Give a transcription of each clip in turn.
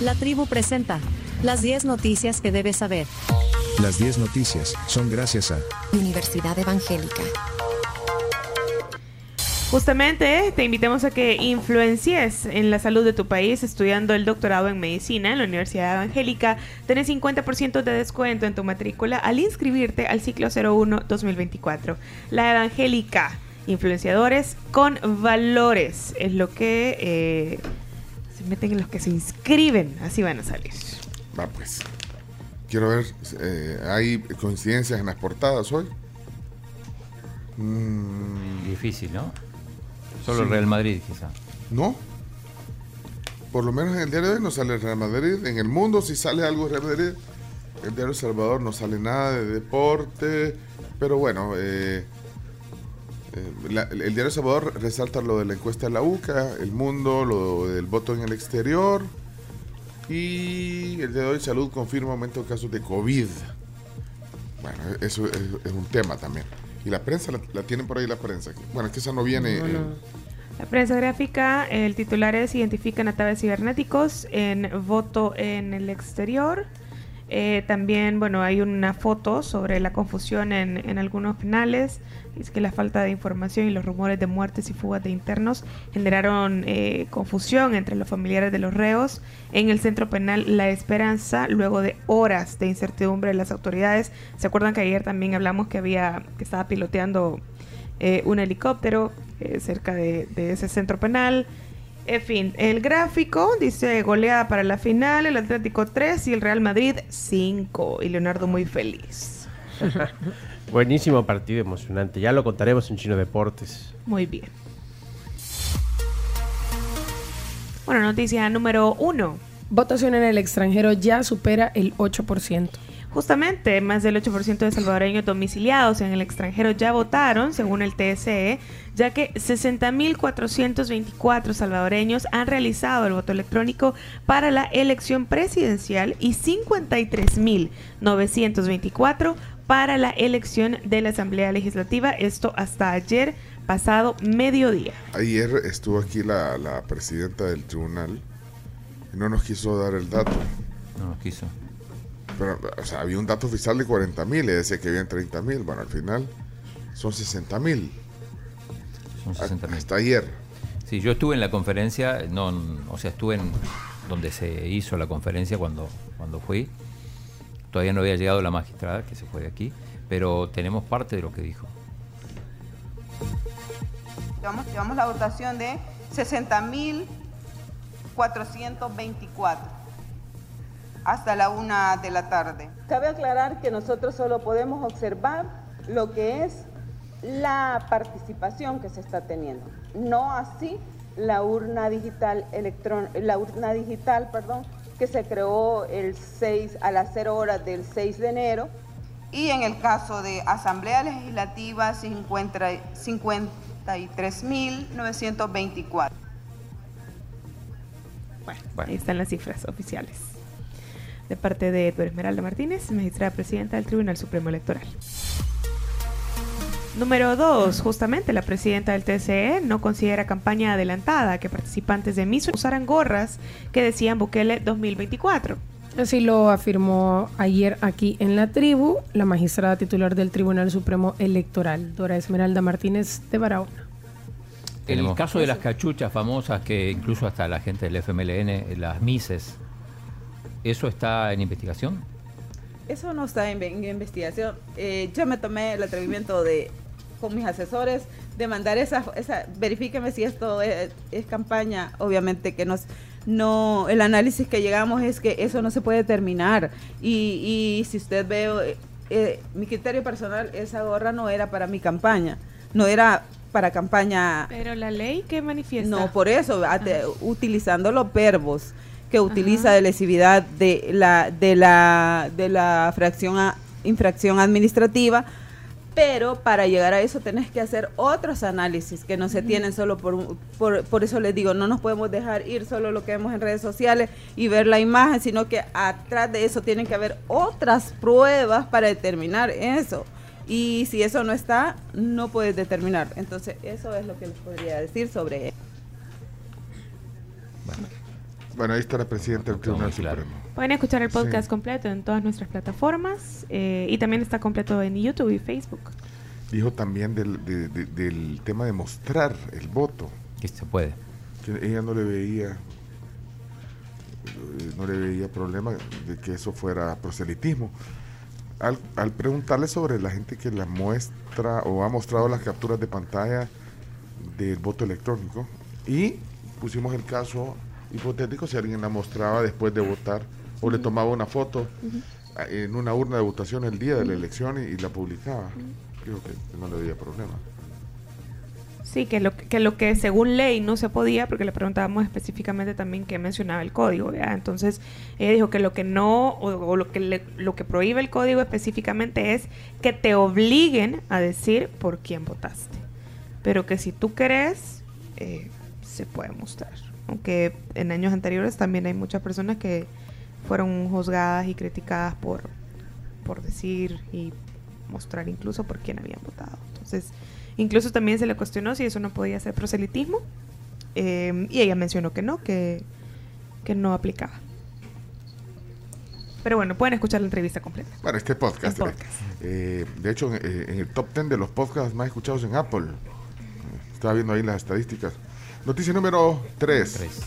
La tribu presenta las 10 noticias que debes saber. Las 10 noticias son gracias a Universidad Evangélica. Justamente te invitamos a que influencies en la salud de tu país estudiando el doctorado en medicina en la Universidad Evangélica. Tenés 50% de descuento en tu matrícula al inscribirte al ciclo 01 2024. La Evangélica, influenciadores con valores, es lo que eh, se meten en los que se inscriben, así van a salir. Va pues. Quiero ver, eh, ¿hay coincidencias en las portadas hoy? Mm, Difícil, ¿no? Solo el Sí. Real Madrid, quizá. no. Por lo menos en el diario de hoy no sale el Real Madrid. En el mundo sí sale algo de Real Madrid. El diario El Salvador no sale nada de deporte. Pero bueno, eh, eh, la- el diario El Salvador resalta lo de la encuesta de la UCA, el mundo, lo del voto en el exterior. Y el día de hoy Salud confirma aumento de casos de COVID. Bueno, eso es, es un tema también. Y la prensa, la, la tienen por ahí la prensa. Bueno, es que esa no viene... eh, La prensa gráfica, el titular es Identifican ataques cibernéticos en voto en el exterior. Eh, también, bueno, hay una foto sobre la confusión en, en algunos penales. Dice que la falta de información y los rumores de muertes y fugas de internos generaron eh, confusión entre los familiares de los reos en el centro penal La Esperanza, luego de horas de incertidumbre de las autoridades. ¿Se acuerdan que ayer también hablamos que había que estaba piloteando eh, un helicóptero eh, cerca de, de ese centro penal. En fin, el gráfico dice goleada para la final, el Atlético 3 y el Real Madrid 5. Y Leonardo muy feliz. Buenísimo partido, emocionante. Ya lo contaremos en Chino Deportes. Muy bien. Bueno, noticia número 1. Votación en el extranjero ya supera el 8%. Justamente, más del 8% de salvadoreños domiciliados en el extranjero ya votaron, según el TSE, ya que 60.424 salvadoreños han realizado el voto electrónico para la elección presidencial y 53.924 para la elección de la Asamblea Legislativa, esto hasta ayer pasado mediodía. Ayer estuvo aquí la, la presidenta del tribunal y no nos quiso dar el dato. No nos quiso. Pero, o sea, había un dato oficial de 40 mil y decía que habían 30 mil. Bueno, al final son 60 mil. Son 60 mil. Hasta ayer. Sí, yo estuve en la conferencia, no, o sea, estuve en donde se hizo la conferencia cuando, cuando fui. Todavía no había llegado la magistrada, que se fue de aquí, pero tenemos parte de lo que dijo. Llevamos, llevamos la votación de 60.424 hasta la una de la tarde. Cabe aclarar que nosotros solo podemos observar lo que es la participación que se está teniendo, no así la urna digital electrón, la urna digital, perdón, que se creó el 6 a las 0 horas del 6 de enero y en el caso de Asamblea Legislativa 50 53.924. Bueno, Bueno. ahí están las cifras oficiales. De parte de Pedro Esmeralda Martínez, magistrada presidenta del Tribunal Supremo Electoral. Número 2. Justamente la presidenta del TCE no considera campaña adelantada que participantes de MISO usaran gorras que decían Bukele 2024. Así lo afirmó ayer aquí en la tribu la magistrada titular del Tribunal Supremo Electoral, Dora Esmeralda Martínez de Barahona. El caso de las cachuchas famosas que incluso hasta la gente del FMLN, las Mises, ¿eso está en investigación? Eso no está en, en investigación. Eh, yo me tomé el atrevimiento de, con mis asesores, de mandar esa, esa verifíqueme si esto es, es campaña. Obviamente que nos, no, el análisis que llegamos es que eso no se puede terminar. Y, y si usted ve, eh, mi criterio personal, esa gorra no era para mi campaña, no era para campaña Pero la ley que manifiesta. no, por eso, ate- utilizando los verbos que utiliza de lesividad de la de la de la fracción a- infracción administrativa, pero para llegar a eso tenés que hacer otros análisis que no se tienen solo por, por por eso les digo, no nos podemos dejar ir solo lo que vemos en redes sociales y ver la imagen, sino que atrás de eso tienen que haber otras pruebas para determinar eso. Y si eso no está, no puedes determinar. Entonces, eso es lo que les podría decir sobre Bueno, ahí está la presidenta del Tribunal claro. Supremo. Pueden escuchar el podcast Sí. completo en todas nuestras plataformas eh, y también está completo en YouTube y Facebook. Dijo también del, de- de- del tema de mostrar el voto. Que se puede. que ella no le veía eh, no le veía problema de que eso fuera proselitismo. Al, al preguntarle sobre la gente que la muestra o ha mostrado las capturas de pantalla del voto electrónico y pusimos el caso hipotético si alguien la mostraba después de votar o le tomaba una foto a- en una urna de votación el día de la elección y, y la publicaba. Creo que no le veía problema. Sí, que lo que, lo que según ley no se podía, porque le preguntábamos específicamente también qué mencionaba el código. Entonces, ella dijo que lo que no, o, o lo, que le- lo que prohíbe el código específicamente es que te obliguen a decir por quién votaste. Pero que si tú querés, eh, se puede mostrar. Aunque en años anteriores también hay muchas personas que fueron juzgadas y criticadas por, por decir y mostrar incluso por quién habían votado. Entonces, incluso también se le cuestionó si eso no podía ser proselitismo. eh, y ella mencionó que no, que, que no aplicaba. Pero bueno, pueden escuchar la entrevista completa. Bueno, este podcast. Eh, eh, de hecho, en, en el top 10 de los podcasts más escuchados en Apple. Estaba viendo ahí las estadísticas. Noticia número 3. Tres.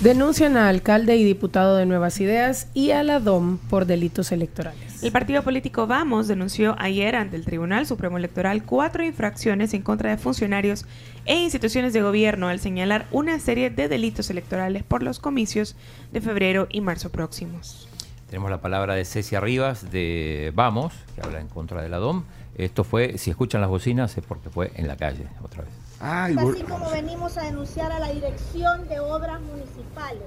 Denuncian a alcalde y diputado de Nuevas Ideas y a la DOM por delitos electorales. El partido político Vamos denunció ayer ante el Tribunal Supremo Electoral cuatro infracciones en contra de funcionarios e instituciones de gobierno al señalar una serie de delitos electorales por los comicios de febrero y marzo próximos. Tenemos la palabra de Cecia Rivas de Vamos, que habla en contra de la DOM. Esto fue, si escuchan las bocinas, es porque fue en la calle, otra vez. Ay, Así como venimos a denunciar a la Dirección de Obras Municipales,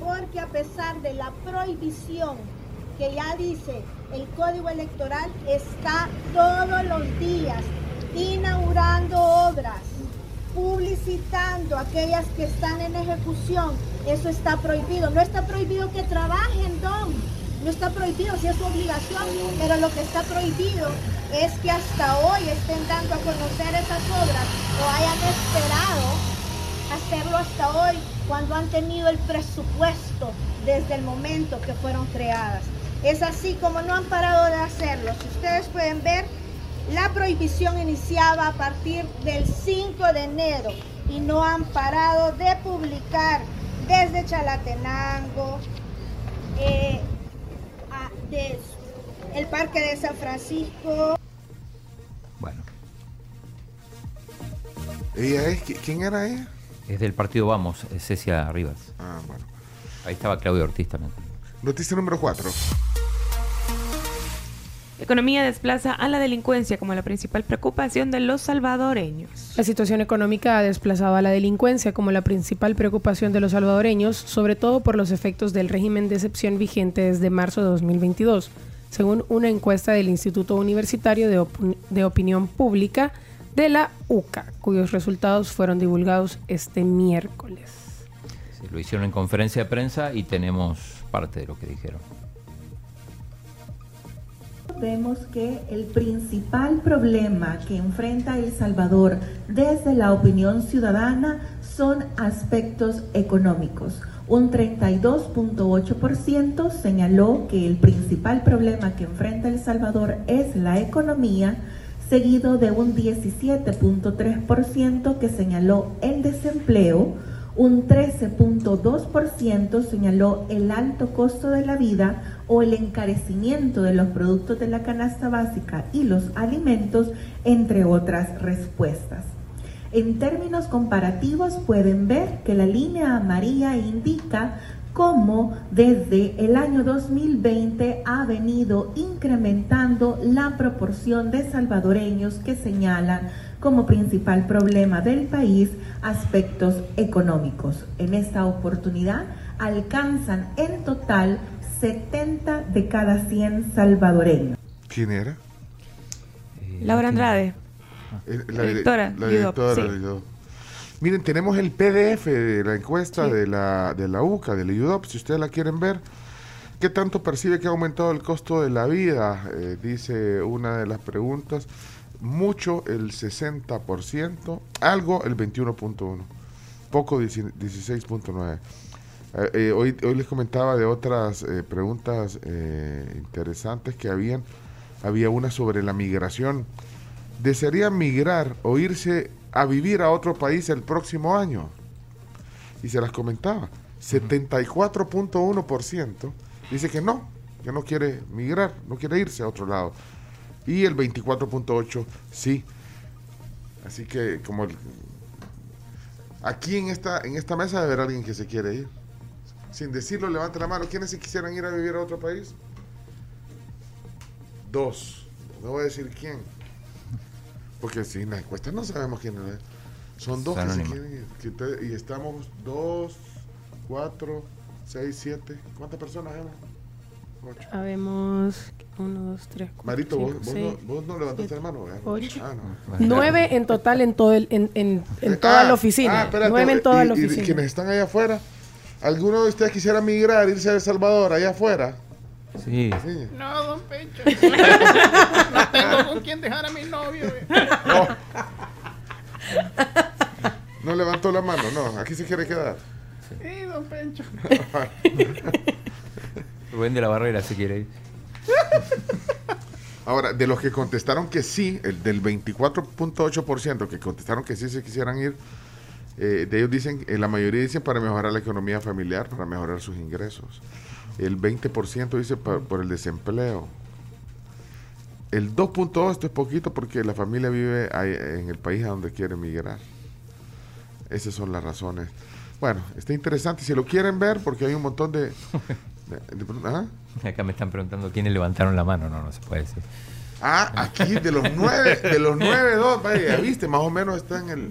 porque a pesar de la prohibición que ya dice el Código Electoral, está todos los días inaugurando obras, publicitando aquellas que están en ejecución. Eso está prohibido. No está prohibido que trabajen, Don. No está prohibido si es su obligación, pero lo que está prohibido es que hasta hoy estén dando a conocer esas obras o hayan esperado hacerlo hasta hoy cuando han tenido el presupuesto desde el momento que fueron creadas. Es así como no han parado de hacerlo. Si ustedes pueden ver, la prohibición iniciaba a partir del 5 de enero y no han parado de publicar desde Chalatenango, eh, a- de el Parque de San Francisco. Bueno, ¿Ella es? ¿Qui- ¿Quién era ella? es del partido Vamos, es Cecia Rivas. Ah, bueno. Ahí estaba Claudio Ortiz también. Noticia número 4. Economía desplaza a la delincuencia como la principal preocupación de los salvadoreños. La situación económica ha desplazado a la delincuencia como la principal preocupación de los salvadoreños, sobre todo por los efectos del régimen de excepción vigente desde marzo de 2022, según una encuesta del Instituto Universitario de, de Opinión Pública de la UCA, cuyos resultados fueron divulgados este miércoles. Sí, lo hicieron en conferencia de prensa y tenemos parte de lo que dijeron. Vemos que el principal problema que enfrenta El Salvador desde la opinión ciudadana son aspectos económicos. Un 32.8% señaló que el principal problema que enfrenta El Salvador es la economía, seguido de un 17.3% que señaló el desempleo, un 13.2% señaló el alto costo de la vida o el encarecimiento de los productos de la canasta básica y los alimentos, entre otras respuestas. En términos comparativos pueden ver que la línea amarilla indica cómo desde el año 2020 ha venido incrementando la proporción de salvadoreños que señalan como principal problema del país aspectos económicos. En esta oportunidad alcanzan en total 70 de cada 100 salvadoreños. ¿Quién era? Laura Andrade. La directora, La directora sí. Miren, tenemos el PDF de la encuesta de, la, de la UCA, de la UDOP, si ustedes la quieren ver. ¿Qué tanto percibe que ha aumentado el costo de la vida? Eh, dice una de las preguntas. Mucho el 60%, algo el 21.1%. poco 16.9. Eh, eh, hoy, hoy les comentaba de otras eh, preguntas eh, interesantes que habían. Había una sobre la migración. ¿Desearía migrar o irse a vivir a otro país el próximo año? Y se las comentaba. 74.1% dice que no, que no quiere migrar, no quiere irse a otro lado. Y el 24.8% sí. Así que como el- aquí en esta, en esta mesa debe haber alguien que se quiere ir. Sin decirlo, levante la mano. ¿Quiénes se quisieran ir a vivir a otro país? Dos. No voy a decir quién. Porque si en la encuesta no sabemos quién es. Son dos que se quieren ir. Que te- y estamos dos, cuatro, seis, siete. ¿Cuántas personas, Emma? Ocho. Habemos uno, dos, tres, cuatro, Marito, vos, cinco, vos seis, no, vos no levantaste siete, la mano, ¿verdad? ocho. Ah, no. Nueve en total en todo el, en, en, en toda Ah, la oficina. ah, espérate, Nueve en toda y- la y oficina. quienes están allá afuera, ¿alguno de ustedes quisiera migrar, irse a El Salvador, allá afuera? Sí. Sí. No, don Pecho. quién dejar a mi novio. No levantó la mano, no. Aquí se quiere quedar. Sí, don Pencho. Rubén de la Barrera se quiere ir. Ahora, de los que contestaron que sí, el del 24.8% que contestaron que sí se quisieran ir, eh, de ellos dicen, eh, la mayoría dicen para mejorar la economía familiar, para mejorar sus ingresos. El 20% dice pa- por el desempleo. El 2.2 esto es poquito porque la familia vive ahí en el país a donde quiere migrar. Esas son las razones. Bueno, está interesante. Si lo quieren ver, porque hay un montón de... de- de- ¿ah? Acá me están preguntando quiénes levantaron la mano. No, no se puede decir. Ah, aquí de los nueve, de los nueve, dos, vaya, viste, más o menos está en el,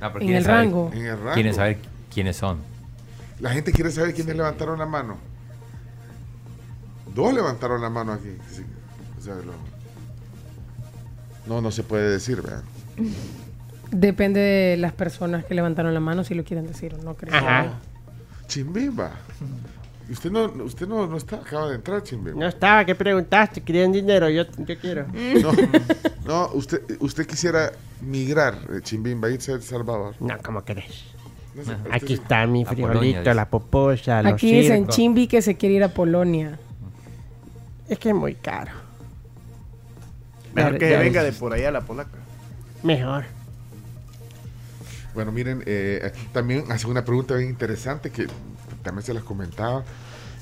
Ah, pero En el saber- rango. en el rango. Quieren saber quiénes son. La gente quiere saber quiénes levantaron la mano. Dos levantaron la mano aquí. sí. O sea, lo- No, no se puede decir, ¿verdad? Depende de las personas que levantaron la mano si lo quieren decir o no, creo. Chimbimba. ¿Y usted no, usted no, no está, acaba de entrar, Chimbimba? No estaba, ¿qué preguntaste? ¿Querían dinero? Yo, yo quiero. No, no, usted, usted quisiera migrar, eh, Chimbimba, irse a El Salvador. No, ¿cómo querés? No sé, usted Aquí está mi A Polonia, frijolito, dice. la poposa, los Aquí dicen circos. Chimbi que se quiere ir a Polonia. Es que es muy caro. Mejor Ya- que ya- venga de por allá la polaca. Mejor. Bueno, miren, eh, también hace una pregunta bien interesante que también se las comentaba.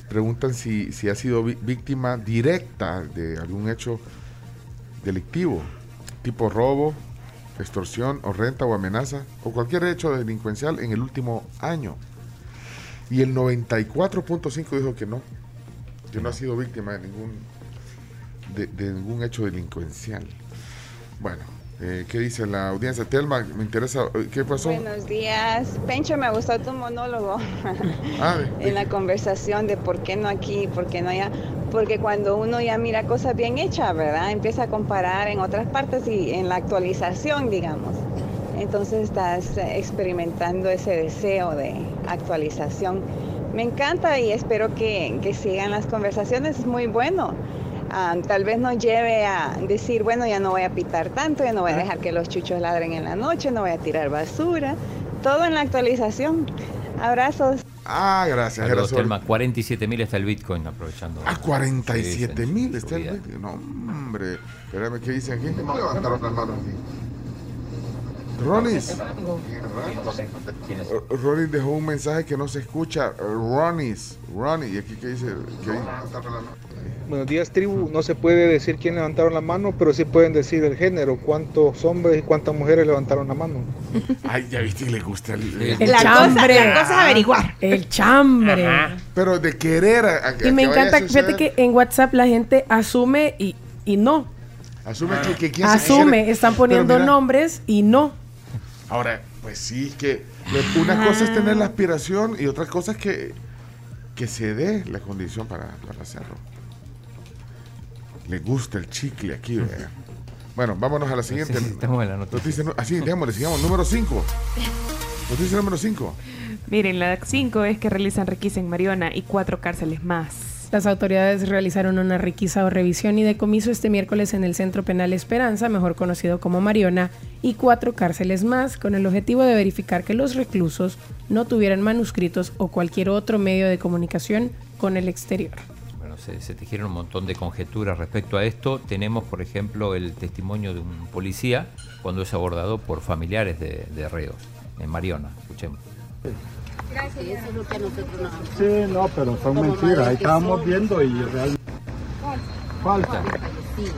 Preguntan si, si ha sido víctima directa de algún hecho delictivo, tipo robo, extorsión o renta o amenaza, o cualquier hecho delincuencial en el último año. Y el 94.5 dijo que no, que no ha sido víctima de ningún, de, de ningún hecho delincuencial. Bueno, eh, ¿qué dice la audiencia? Telma, me interesa, eh, ¿qué pasó? Buenos días. Pencho, me gustó tu monólogo Ah, de- de- en la conversación de por qué no aquí, por qué no allá. Porque cuando uno ya mira cosas bien hechas, ¿verdad? Empieza a comparar en otras partes y en la actualización, digamos. Entonces estás experimentando ese deseo de actualización. Me encanta y espero que, que sigan las conversaciones, es muy bueno. Ah, tal vez nos lleve a decir, bueno, ya no voy a pitar tanto, ya no voy a dejar que los chuchos ladren en la noche, no voy a tirar basura. Todo en la actualización. Abrazos. Ah, gracias, Saludos. Telma. 47 mil está el Bitcoin aprovechando. Ah, 47 Sí, mil está el. Bitcoin. No, hombre. Espérame, ¿qué dicen aquí? No levantaron las manos aquí. Ronis. Ronis dejó un mensaje que no se escucha. Ronis. Ronis. ¿Y aquí qué dice? ¿Qué dice? Buenos días, tribu. No se puede decir quién levantaron la mano, pero sí pueden decir el género, cuántos hombres y cuántas mujeres levantaron la mano. Ay, ya viste, le gusta el, El chambre. la cosa es averiguar. El chambre. Pero de querer a, a- Y me que vaya a encanta, fíjate que en WhatsApp la gente asume y, y no. Asume que, que quién Asume, están poniendo mira, nombres y no. Ahora, pues sí, es que una cosa es tener la aspiración y otra cosa es que, que se dé la condición para, para hacerlo. Le gusta el chicle aquí, vea. Bueno, vámonos a la siguiente. Sí, estamos en la noticia. Noticia así, démosle, sigamos. Número 5. Noticia número 5. Miren, la 5 es que realizan requisa en Mariona y cuatro cárceles más. Las autoridades realizaron una requisa o revisión y decomiso este miércoles en el Centro Penal Esperanza, mejor conocido como Mariona, y cuatro cárceles más, con el objetivo de verificar que los reclusos no tuvieran manuscritos o cualquier otro medio de comunicación con el exterior. Bueno, se, se tejieron un montón de conjeturas respecto a esto. Tenemos, por ejemplo, el testimonio de un policía cuando es abordado por familiares de, de reos en Mariona. Escuchemos. Gracias. Eso es lo que nosotros nos Sí, no, pero son mentiras. Ahí estábamos viendo y realmente. Falta. Sí.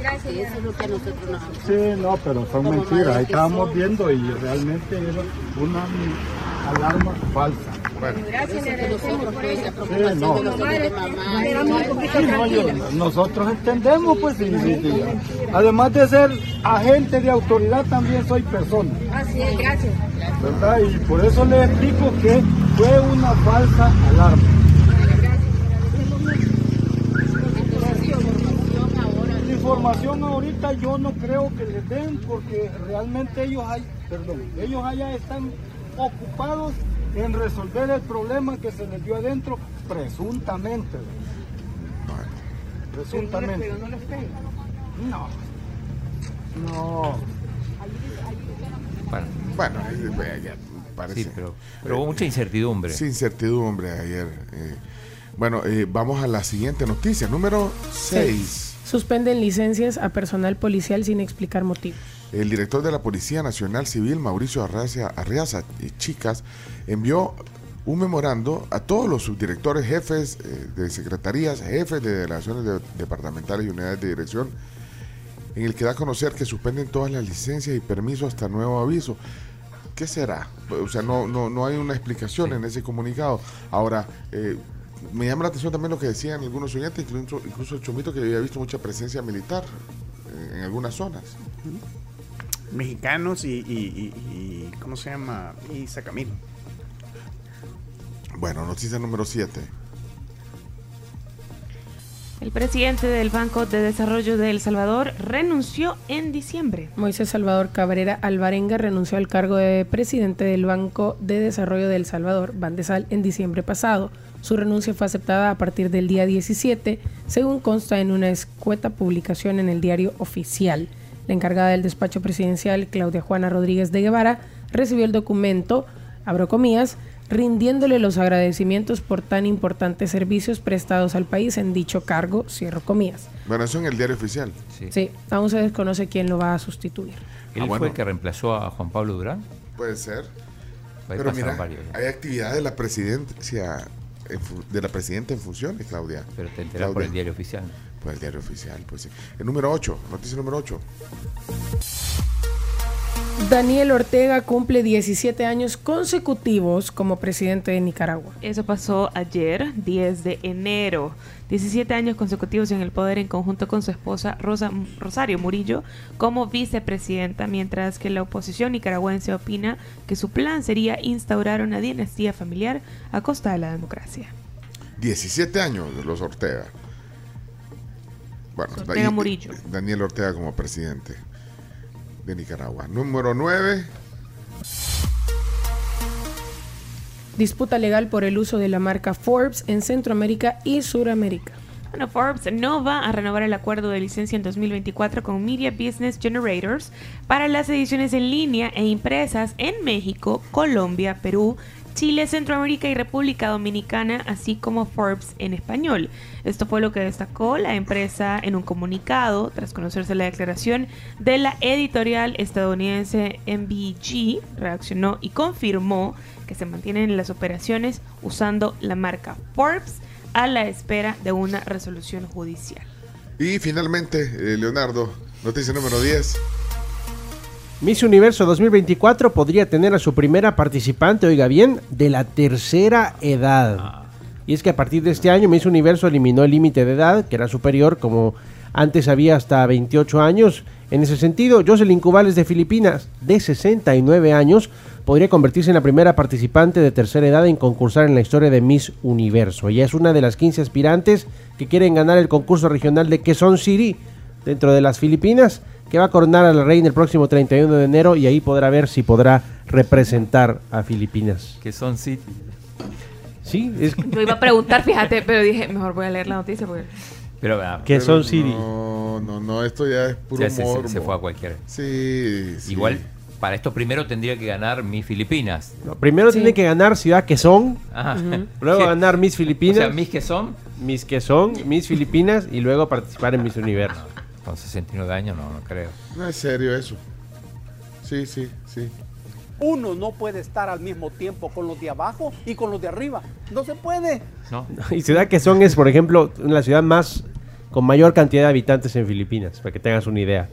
Gracias. Eso es lo que nosotros nos Sí, no, pero son Como mentiras. Ahí estábamos son. viendo y realmente era una alarma falsa. Gracias, agradecemos por esa Sí, no. de nosotros. Sí, no, yo- nosotros entendemos, pues, sí, sí, sí. además de ser agente de autoridad, también soy persona, Así es, gracias. ¿verdad? Y por eso le explico que fue una falsa alarma. Información ahorita yo no creo que les den porque realmente ellos hay, perdón, ellos allá están ocupados en resolver el problema que se les dio adentro presuntamente. Presuntamente. No. No. Bueno, Bueno, ya parece. Sí, pero- pero hubo mucha incertidumbre. Sí, incertidumbre ayer. eh. Bueno, eh, vamos a la siguiente noticia, número 6. Suspenden licencias a personal policial sin explicar motivo. El director de la Policía Nacional Civil, Mauricio Arraza, Arriaza eh, Chicas, envió un memorando a todos los subdirectores, jefes eh, de secretarías, jefes de delegaciones de- departamentales y unidades de dirección, en el que da a conocer que suspenden todas las licencias y permisos hasta nuevo aviso. ¿Qué será? O sea, no, no, no hay una explicación en ese comunicado. Ahora, eh, me llama la atención también lo que decían algunos oyentes, incluso, incluso el Chomito, que había visto mucha presencia militar eh, en algunas zonas. Mexicanos y, y- y- y- ¿cómo se llama? Y Sacamil. Bueno, noticia número 7. El presidente del Banco de Desarrollo de El Salvador renunció en diciembre. Moisés Salvador Cabrera Alvarenga renunció al cargo de presidente del Banco de Desarrollo de El Salvador, Bandesal, en diciembre pasado. Su renuncia fue aceptada a partir del día 17, según consta en una escueta publicación en el diario oficial. La encargada del despacho presidencial, Claudia Juana Rodríguez de Guevara, recibió el documento, abro comillas, rindiéndole los agradecimientos por tan importantes servicios prestados al país en dicho cargo, cierro comillas. Bueno, eso en el diario oficial. Sí, aún se desconoce quién lo va a sustituir. ¿Él Ah, bueno. fue el que reemplazó a Juan Pablo Durán? Puede ser. Ahí Pero mira, varios. hay actividad de la presidencia de la presidenta en funciones, Claudia. Pero te enteras por el diario oficial. Por el diario oficial, pues sí. El número 8, noticia número 8. Daniel Ortega cumple 17 años consecutivos como presidente de Nicaragua. Eso pasó ayer, 10 de enero. 17 años consecutivos en el poder en conjunto con su esposa Rosa, Rosario Murillo como vicepresidenta, mientras que la oposición nicaragüense opina que su plan sería instaurar una dinastía familiar a costa de la democracia. 17 años de los Ortega. Bueno, Ortega y- Murillo. Daniel Ortega como presidente de Nicaragua. Número 9. Disputa legal por el uso de la marca Forbes en Centroamérica y Suramérica. Bueno, Forbes no va a renovar el acuerdo de licencia en 2024 con Media Business Generators para las ediciones en línea e impresas en México, Colombia, Perú, Chile, Centroamérica y República Dominicana, así como Forbes en español. Esto fue lo que destacó la empresa en un comunicado tras conocerse la declaración de la editorial estadounidense MBG. Reaccionó y confirmó que se mantienen las operaciones usando la marca Forbes a la espera de una resolución judicial. Y finalmente, eh, Leonardo, noticia número 10. Miss Universo 2024 podría tener a su primera participante, oiga bien, de la tercera edad. Y es que a partir de este año Miss Universo eliminó el límite de edad, que era superior, como antes había hasta 28 años. En ese sentido, Jocelyn Cubales de Filipinas, de 69 años, podría convertirse en la primera participante de tercera edad en concursar en la historia de Miss Universo. Ella es una de las 15 aspirantes que quieren ganar el concurso regional de Quezon City, dentro de las Filipinas, que va a coronar a la reina el próximo 31 de enero y ahí podrá ver si podrá representar a Filipinas. Que son City. Sí, es Yo iba a preguntar, fíjate, pero dije, mejor voy a leer la noticia porque... Pero, ah, que Pero son Siri. No, no, no, esto ya es puro ya se, se- morbo. se fue a cualquiera. Sí, sí. Igual, para esto primero tendría que ganar mis Filipinas. No, primero tiene que ganar Ciudad que son, Ajá. luego ¿Qué? ganar Miss Filipinas, O sea, mis que son, Miss que son, Miss Filipinas y luego participar en Miss Universo. Con 69 años, no, no creo. No es serio eso. Sí, sí, sí. Uno no puede estar al mismo tiempo con los de abajo y con los de arriba. No se puede. No. Y Ciudad que son es, por ejemplo, la ciudad más con mayor cantidad de habitantes en Filipinas, para que tengas una idea.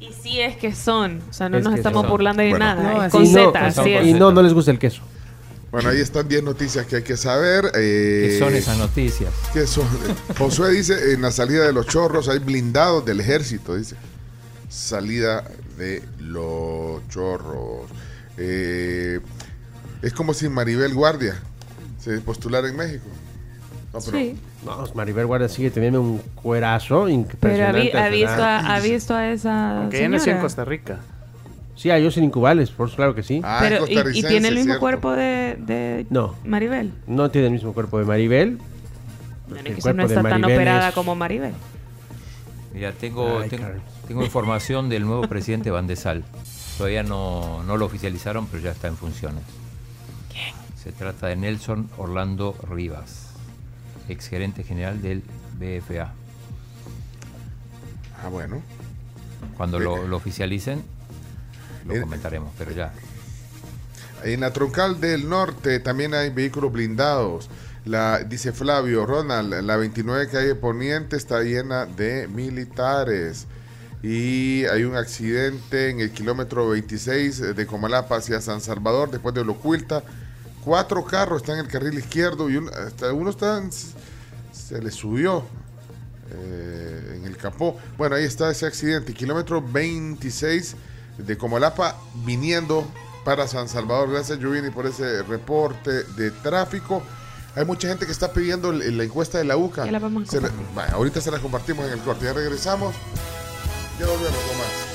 Y sí es que son, o sea, no Es nos estamos son. burlando de Bueno. nada, No, es así con no, Z, así con es. y no, no les gusta el queso. Bueno, ahí están 10 noticias que hay que saber. eh, ¿Qué son esas noticias? ¿Qué son? Josué dice, en la salida de los chorros hay blindados del ejército, dice. Salida de los chorros. Eh, es como si Maribel Guardia se postulara en México. No, pero Sí, No, Maribel Guardia sigue teniendo un cuerazo pero ha, impresionante. vi- ha visto a, ha visto a esa Aunque ella nació en. Costa Rica. Sí, a Jocelyn Cubales, por claro que sí. Ah, Pero, y- tiene el mismo cierto. cuerpo de, de No. Maribel. No tiene el mismo cuerpo de Maribel. Bueno, El que cuerpo no de está tan operada es- como Maribel. Mira, tengo, Ay, tengo, información del nuevo presidente Van de Sal. Todavía no, no lo oficializaron, pero ya está en funciones. Se trata de Nelson Orlando Rivas, exgerente general del BFA. Ah, bueno. Cuando lo, lo oficialicen, lo Eh, comentaremos, pero ya. En la troncal del norte también hay vehículos blindados. La, dice Flavio Ronald, la 29 calle Poniente está llena de militares. Y hay un accidente en el kilómetro 26 de Comalapa hacia San Salvador, después de Locuilta. Cuatro carros están en el carril izquierdo y un- hasta uno está en- se le subió eh, en el capó. Bueno, ahí está ese accidente. Kilómetro 26 de Comalapa viniendo para San Salvador. Gracias, Giovanni, por ese reporte de tráfico. Hay mucha gente que está pidiendo la encuesta de la UCA. Ya la vamos a Se la- compartir. Vaya, ahorita se la compartimos en el corte. Ya regresamos. Ya volvemos con más.